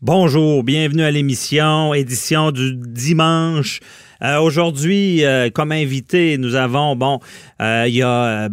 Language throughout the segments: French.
Bonjour, bienvenue à l'émission, édition du dimanche. Euh, Aujourd'hui, euh, comme invité, nous avons, bon, euh, il y a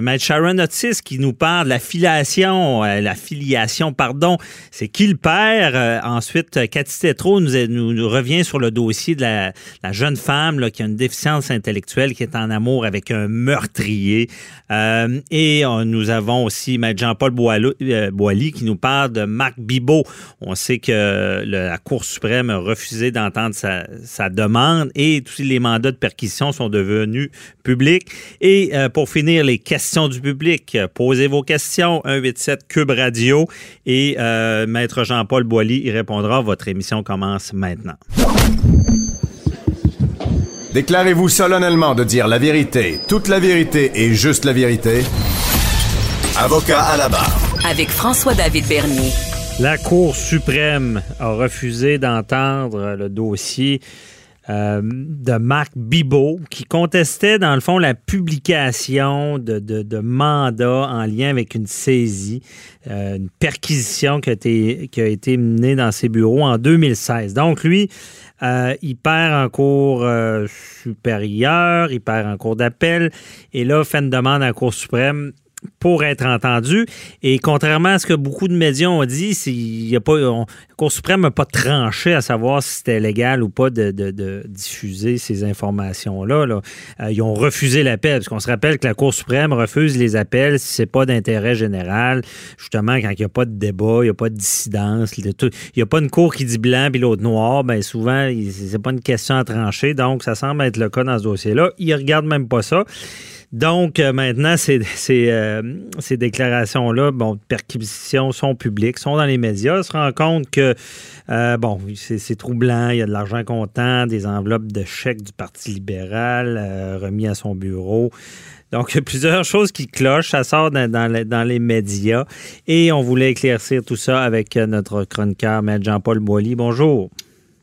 Maître Sharon Otis qui nous parle de la filiation, la filiation, pardon, c'est qui le père. Ensuite, Cathy Tétrault nous, revient sur le dossier de la, jeune femme qui a une déficience intellectuelle, qui est en amour avec un meurtrier. Et nous avons aussi Maître Jean-Paul Boilly qui nous parle de Marc Bibot. On sait que la Cour suprême a refusé d'entendre sa, sa demande et tous les mandats de perquisition sont devenus publics. Et euh, pour finir, les questions du public. Posez vos questions, 187 Cube Radio et euh, Maître Jean-Paul Boilly y répondra. Votre émission commence maintenant. Déclarez-vous solennellement de dire la vérité, toute la vérité et juste la vérité. Avocat à la barre. Avec François-David Bernier. La Cour suprême a refusé d'entendre le dossier euh, de Marc Bibot qui contestait, dans le fond, la publication de, de- mandats en lien avec une saisie, euh, une perquisition qui a, été, menée dans ses bureaux en 2016. Donc, lui, euh, il perd en cours supérieur, il perd en cours d'appel, et là, fait une demande à la Cour suprême pour être entendu. Et contrairement à ce que beaucoup de médias ont dit, la Cour suprême n'a pas tranché à savoir si c'était légal ou pas de, diffuser ces informations-là. là. Euh, ils ont refusé l'appel, parce qu'on se rappelle que la Cour suprême refuse les appels si c'est pas d'intérêt général, justement quand il n'y a pas de débat, il n'y a pas de dissidence, il n'y a pas une cour qui dit blanc puis l'autre noir, ben souvent, c'est pas une question à trancher, donc ça semble être le cas dans ce dossier-là. Ils regardent même pas ça. Donc, euh, maintenant, euh, ces déclarations-là, bon, de perquisition sont publiques, sont dans les médias. On se rend compte que, euh, bon, c'est troublant, il y a de l'argent comptant, des enveloppes de chèques du Parti libéral remis à son bureau. Donc, il y a plusieurs choses qui clochent. Ça sort dans, les, médias. Et on voulait éclaircir tout ça avec notre chroniqueur, Maître Jean-Paul Boilly. Bonjour.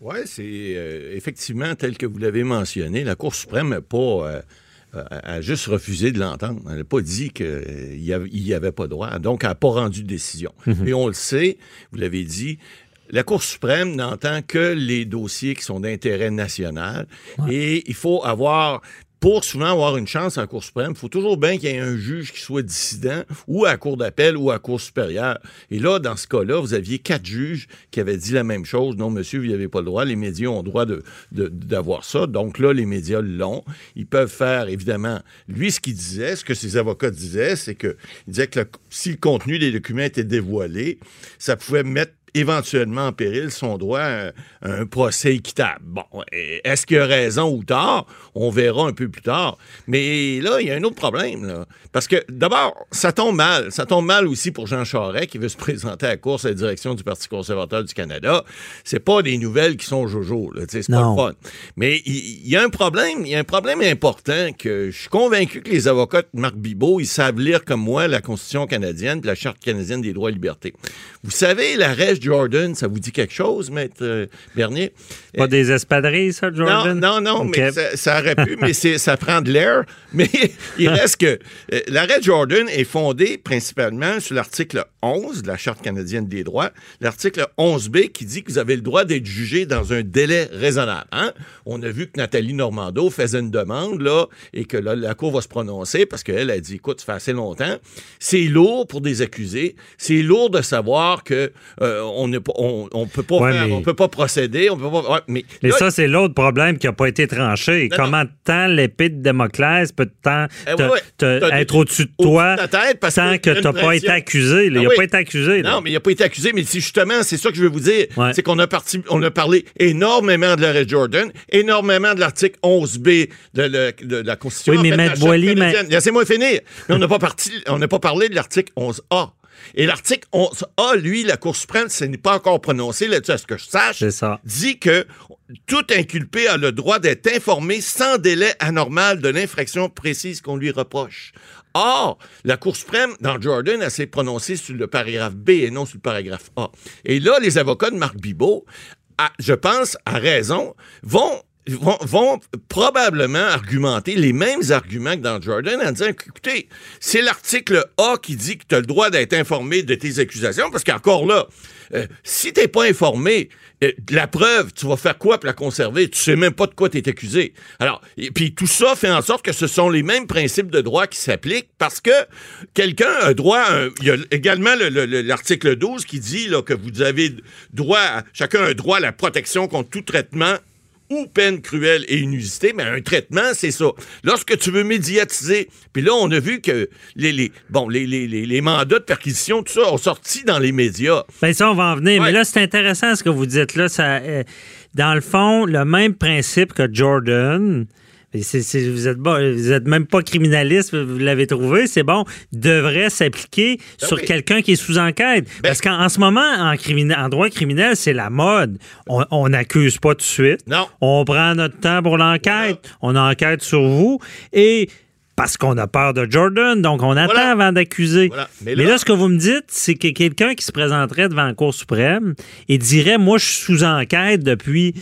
Oui, c'est effectivement tel que vous l'avez mentionné. La Cour suprême n'a pas. Euh, a juste refusé de l'entendre. Elle n'a pas dit qu'il n'y avait pas droit. Donc, elle n'a pas rendu de décision. Et on le sait, vous l'avez dit, la Cour suprême n'entend que les dossiers qui sont d'intérêt national. Et il faut avoir pour souvent avoir une chance en Cour suprême, il faut toujours bien qu'il y ait un juge qui soit dissident ou à Cour d'appel ou à Cour supérieure. Et là, dans ce cas-là, vous aviez quatre juges qui avaient dit la même chose. Non, monsieur, vous n'avez pas le droit. Les médias ont le droit de- de- d'avoir ça. Donc là, les médias l'ont. Ils peuvent faire, évidemment, lui, ce qu'il disait, ce que ses avocats disaient, c'est que il disait que si le contenu des documents était dévoilé, ça pouvait mettre éventuellement en péril son droit à un, procès équitable. Bon, est-ce qu'il a raison ou tort? On verra un peu plus tard. Mais là, il y a un autre problème. Là. Parce que, d'abord, ça tombe mal. Ça tombe mal aussi pour Jean Charest, qui veut se présenter à la course à la direction du Parti conservateur du Canada. C'est pas des nouvelles qui sont jojo. C'est pas le fun. Mais il y, a un problème. Il y a un problème important que je suis convaincu que les avocats de Marc Bibot, ils savent lire comme moi la Constitution canadienne et la Charte canadienne des droits et libertés. Vous savez, l'arrêt Jordan, ça vous dit quelque chose, maître euh, Bernier? Pas des espadrilles, ça, Jordan? Non, non, non, mais ça, ça aurait pu, mais ça prend de l'air. Mais il reste que euh, l'arrêt Jordan est fondé principalement sur l'article 11 de la Charte canadienne des droits, l'article 11b qui dit que vous avez le droit d'être jugé dans un délai raisonnable. hein? On a vu que Nathalie Normando faisait une demande, là, et que là, la Cour va se prononcer parce qu'elle a dit, écoute, ça fait assez longtemps. C'est lourd pour des accusés. C'est lourd de savoir que euh, on ne on, on peut pas Ouais, faire- mais- on peut pas procéder, on peut pas. ouais, mais Mais là, ça, c'est l'autre problème qui n'a pas été tranché. Non, Comment tant l'épée de Damoclès peut tant Eh ouais, être au-dessus de toi tête parce tant que tu n'as pas été accusé? là? Ah il n'a oui. pas été accusé. là. Non, mais il n'a pas été accusé, mais justement, c'est ça que je veux vous dire. C'est qu'on a, parti, on a parlé énormément de l'arrêt Jordan, énormément de l'article 11B de, le- de la Constitution. Oui, mais Maître canadienne. Laissez-moi finir. Mais on n'a pas, parti- on n'a pas parlé de l'article 11A. Et l'article 11A, lui, la Cour suprême, ce n'est pas encore prononcé là-dessus, à ce que je sache, ça. dit que tout inculpé a le droit d'être informé sans délai anormal de l'infraction précise qu'on lui reproche. Or, la Cour suprême, dans Jordan, elle s'est prononcée sur le paragraphe B et non sur le paragraphe A. Et là, les avocats de Marc Bibot, à- je pense, à raison, vont vont, probablement argumenter les mêmes arguments que dans Jordan en disant écoutez, c'est l'article A qui dit que tu as le droit d'être informé de tes accusations, parce qu'encore là, euh, si t'es pas informé, euh, la preuve, tu vas faire quoi pour la conserver? Tu sais même pas de quoi tu es accusé. Alors, et puis tout ça fait en sorte que ce sont les mêmes principes de droit qui s'appliquent parce que quelqu'un a droit, il y a également le- le- le- l'article 12 qui dit là, que vous avez droit, à- chacun a droit à la protection contre tout traitement ou peine cruelle et inusitée, mais un traitement, c'est ça. Lorsque tu veux médiatiser, puis là, on a vu que les, les, bon, les, les, les, les mandats de perquisition, tout ça, ont sorti dans les médias. Ben ça, on va en venir. Ouais. Mais là, c'est intéressant ce que vous dites là. Ça, euh, dans le fond, le même principe que Jordan. Vous êtes bon, vous êtes même pas criminaliste, vous l'avez trouvé, c'est bon, devrait s'appliquer sur Ben oui. quelqu'un qui est sous enquête. Parce qu'en en ce moment, en, droit criminel, c'est la mode. On- n'accuse pas tout de suite. Non. On prend notre temps pour l'enquête. On enquête sur vous. Et parce qu'on a peur de Jordan, donc on attend Voilà. avant d'accuser. Voilà. Mais, Mais là- ce que vous me dites, c'est que quelqu'un qui se présenterait devant la Cour suprême et dirait Moi, je suis sous enquête depuis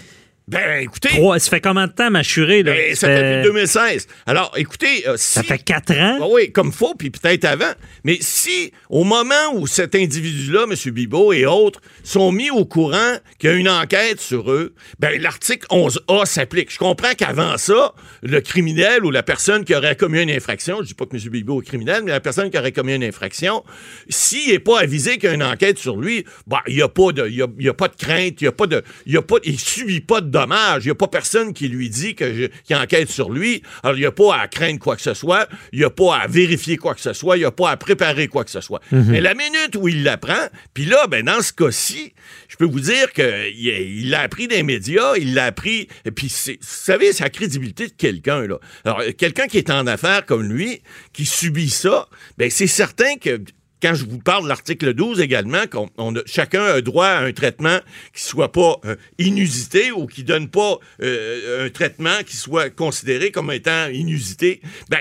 Ben, écoutez, trois. Ça fait combien de temps m'assurer? là? ben, ça fait depuis 2016. Alors, écoutez, euh, si... ça fait quatre ans? Ah oui, comme faut, puis peut-être avant. Mais si, au moment où cet individu-là, M. Bibot et autres, sont mis au courant qu'il y a une enquête sur eux, ben l'article 11A s'applique. Je comprends qu'avant ça, le criminel ou la personne qui aurait commis une infraction, je dis pas que M. Bibot est criminel, mais la personne qui aurait commis une infraction, s'il n'est pas avisé qu'il y a une enquête sur lui, ben, il n'y a, pas de- y a, y a pas de crainte, il y a pas de, il y a pas, il subit pas de dommages, il n'y a pas personne qui lui dit que je- qu'il enquête sur lui. Alors, il n'y a pas à craindre quoi que ce soit, il n'y a pas à vérifier quoi que ce soit, il n'y a pas à préparer quoi que ce soit. Mais la minute où il l'apprend, puis là, ben, dans ce cas-ci, je peux vous dire qu'il il l'a appris des médias, il l'a appris, et puis c'est- vous savez, c'est la crédibilité de quelqu'un, là. Alors, quelqu'un qui est en affaires comme lui, qui subit ça, ben, c'est certain que quand je vous parle de l'article 12 également, qu'on on a, chacun a droit à un traitement qui soit pas euh, inusité ou qui donne pas euh, un traitement qui soit considéré comme étant inusité, ben,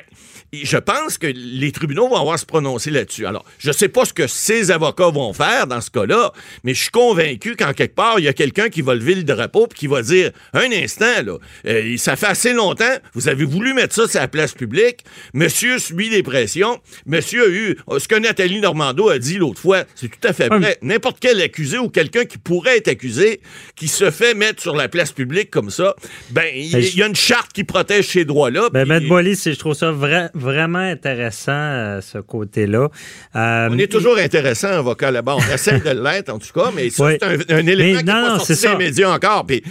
je pense que les tribunaux vont avoir à se prononcer là-dessus. Alors, je sais pas ce que ces avocats vont faire dans ce cas-là, mais je suis convaincu qu'en quelque part, il y a quelqu'un qui va lever le drapeau puis qui va dire, un instant, là, euh, ça fait assez longtemps, vous avez voulu mettre ça sur la place publique, monsieur subit des pressions, monsieur a eu, ce que Nathalie Normando a dit l'autre fois, c'est tout à fait Ah, vrai. N'importe quel accusé ou quelqu'un qui pourrait être accusé, qui se fait mettre sur la place publique comme ça, ben, il Ben, y a une charte qui protège ces droits-là. Ben, Boily, c'est- je trouve ça vra- vraiment intéressant, euh, ce côté-là. Euh, On est toujours intéressant, avocat, là-bas. On essaie de l'être, en tout cas, mais ça, Oui. c'est un, un élément Mais qui n'est pas sorti des médias encore. Puis,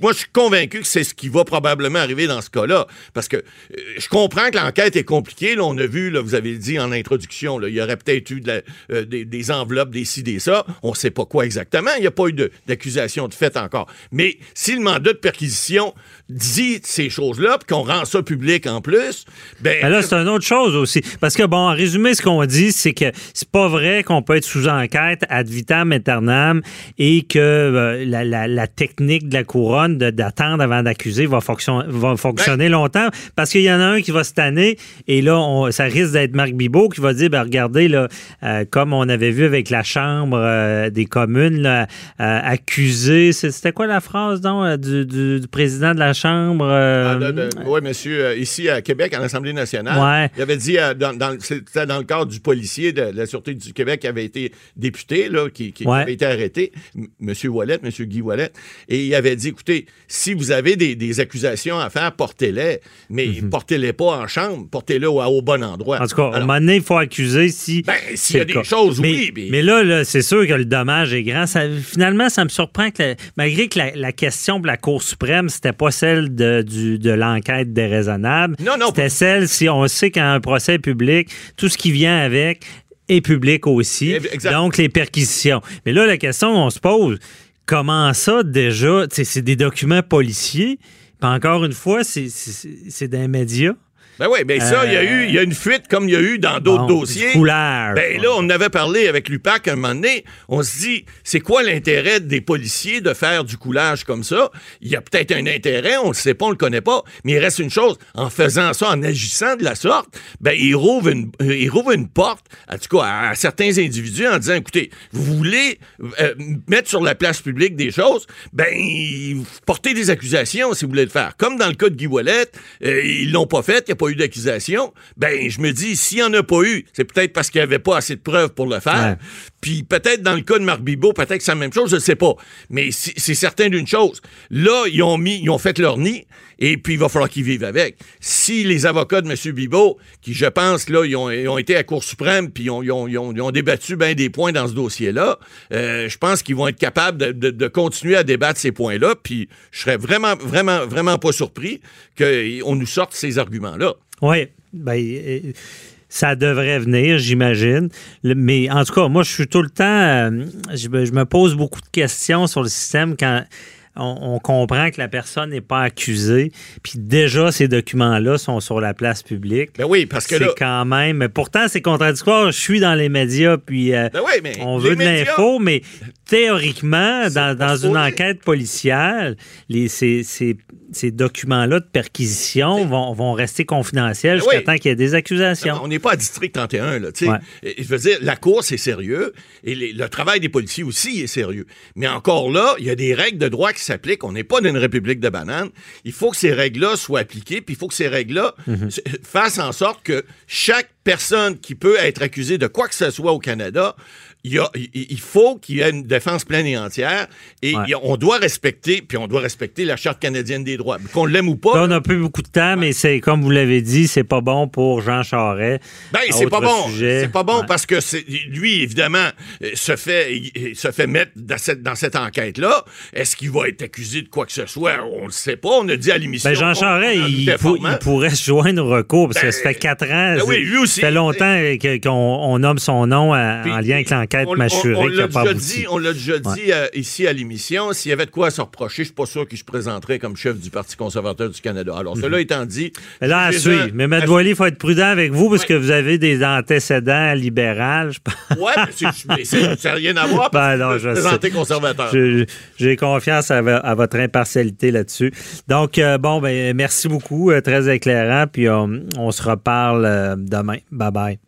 moi, je suis convaincu que c'est ce qui va probablement arriver dans ce cas-là. Parce que euh, je comprends que l'enquête est compliquée. Là, on a vu, là, vous avez dit en introduction, là, il y aurait peut-être eu de la- euh, des, des enveloppes, des ci, des ça. On ne sait pas quoi exactement. Il n'y a pas eu d'accusation de, fait encore. Mais si le mandat de perquisition dit ces choses-là, puis qu'on rend ça public en plus, ben, Ben là, c'est une autre chose aussi. Parce que, bon, en résumé, ce qu'on dit, c'est que c'est pas vrai qu'on peut être sous enquête ad vitam aeternam et que euh, la, la- la technique de la couronne d'attendre avant d'accuser va, fonction- va fonctionner longtemps. Parce qu'il y en a un qui va se tanner et là, on- ça risque d'être Marc Bibot qui va dire, ben regardez, là, euh, comme on avait vu avec la Chambre euh, des communes, là, euh, accusé, c'était quoi la phrase, donc, du, du- du président de la Chambre? euh, oui, monsieur, ici à Québec, à l'Assemblée nationale, Ouais. il avait dit, dans, dans- c'était dans le cadre du policier de la Sûreté du Québec qui avait été député, là, qui, qui Ouais. avait été arrêté, M- monsieur Wallet, monsieur Guy Wallet, et il avait dit, écoutez, si vous avez des, des accusations à faire, portez-les, mais portez-les pas en chambre, portez-les au, au bon endroit. En tout cas, à un moment donné, il faut accuser si. Ben, s'il y a des cas. choses, mais, oui, mais- Mais là, là, c'est sûr que le dommage est grand. Ça- finalement, ça me surprend que, la- malgré que la, la question de la Cour suprême, c'était pas celle de, du- de l'enquête déraisonnable. Non, non. C'était celle, si on sait qu'un procès public, tout ce qui vient avec est public aussi. Exact. Donc, les perquisitions. Mais là, la question qu'on se pose, comment ça, déjà, c'est des documents policiers, puis encore une fois, c'est des médias? Ben oui, ben ça, il y a eu il y a une fuite comme il y a eu dans d'autres Bon, dossiers. coulage. Ben là, on avait parlé avec l'UPAC un moment donné. On se dit, c'est quoi l'intérêt des policiers de faire du coulage comme ça? Il y a peut-être un intérêt, on le sait pas, on le connaît pas, mais il reste une chose, en faisant ça, en agissant de la sorte, ben il rouvre une, euh, il rouvre une porte, en tout cas, à, à certains individus en disant, écoutez, vous voulez euh, mettre sur la place publique des choses, ben portez des accusations si vous voulez le faire. Comme dans le cas de Guy Ouellet, euh, ils l'ont pas fait, il n'y a pas eu d'accusation. Ben je me dis, s'il n'y en a pas eu, c'est peut-être parce qu'il n'y avait pas assez de preuves pour le faire. Puis peut-être dans le cas de Marc Bibot, peut-être que c'est la même chose, je ne sais pas. Mais c'est certain d'une chose. Là, ils ont mis, ils ont fait leur nid, et puis il va falloir qu'ils vivent avec. Si les avocats de M. Bibot, qui je pense, là, ils ont, été à Cour suprême, puis ils ont, débattu bien des points dans ce dossier-là, euh, je pense qu'ils vont être capables de, continuer à débattre ces points-là, puis je serais vraiment, vraiment, vraiment pas surpris qu'on nous sorte ces arguments-là. Oui, ben, ça devrait venir, j'imagine. Mais en tout cas, moi, je suis tout le temps. euh, je me pose beaucoup de questions sur le système quand. On, on comprend que la personne n'est pas accusée, puis déjà ces documents-là sont sur la place publique. Ben oui, parce que c'est là. quand même. Mais pourtant, c'est contradictoire. Je suis dans les médias, puis euh, Ben oui, mais on veut de l'info, mais théoriquement, dans, dans une enquête policière, les, ces, ces- ces documents-là de perquisition vont, vont rester confidentiels Ben jusqu'à oui. temps qu'il y ait des accusations. On n'est pas à District 31, là. Ouais. Je veux dire, la cour, c'est sérieux, et les- le travail des policiers aussi est sérieux. Mais encore là, il y a des règles de droit qui s'appliquent. On n'est pas dans une république de bananes. Il faut que ces règles-là soient appliquées, puis il faut que ces règles-là Mhm. fassent en sorte que chaque personne qui peut être accusée de quoi que ce soit au Canada, il, a- faut qu'il y ait une défense pleine et entière, et Ouais. on doit respecter, puis on doit respecter la Charte canadienne des droits. Qu'on l'aime ou pas, Là, on n'a plus beaucoup de temps, mais c'est comme vous l'avez dit, c'est pas bon pour Jean Charest. Ben, c'est pas bon. C'est pas bon Ouais. parce que lui, évidemment, euh, se fait, il- se fait mettre dans cette, dans cette enquête-là. Est-ce qu'il va être accusé de quoi que ce soit? On le sait pas. On a dit à l'émission. Ben, Jean Charest, on il, pour- pourrait se joindre au recours parce que Ben, ça fait quatre ans. ben oui, lui aussi. Ça fait longtemps qu'on on nomme son nom à- Puis, en lien avec l'enquête on- on- mâchurée on qui l'a n'a pas déjà dit, On l'a déjà dit euh, ici à l'émission. S'il y avait de quoi se reprocher, je suis pas sûr qu'il se présenterait comme chef du Parti conservateur du Canada. Alors, cela étant dit. Mais là, à suivre. Mais M. Boily, il faut être prudent avec vous parce que vous avez des antécédents libéraux. je pense. Ouais, mais ça n'a rien à voir. Ben non, vous je présenté sais. conservateur. J'ai confiance à, vo- à votre impartialité là-dessus. Donc, euh, bon, ben, merci beaucoup. euh, très éclairant. Puis on, on se reparle demain. Bye bye.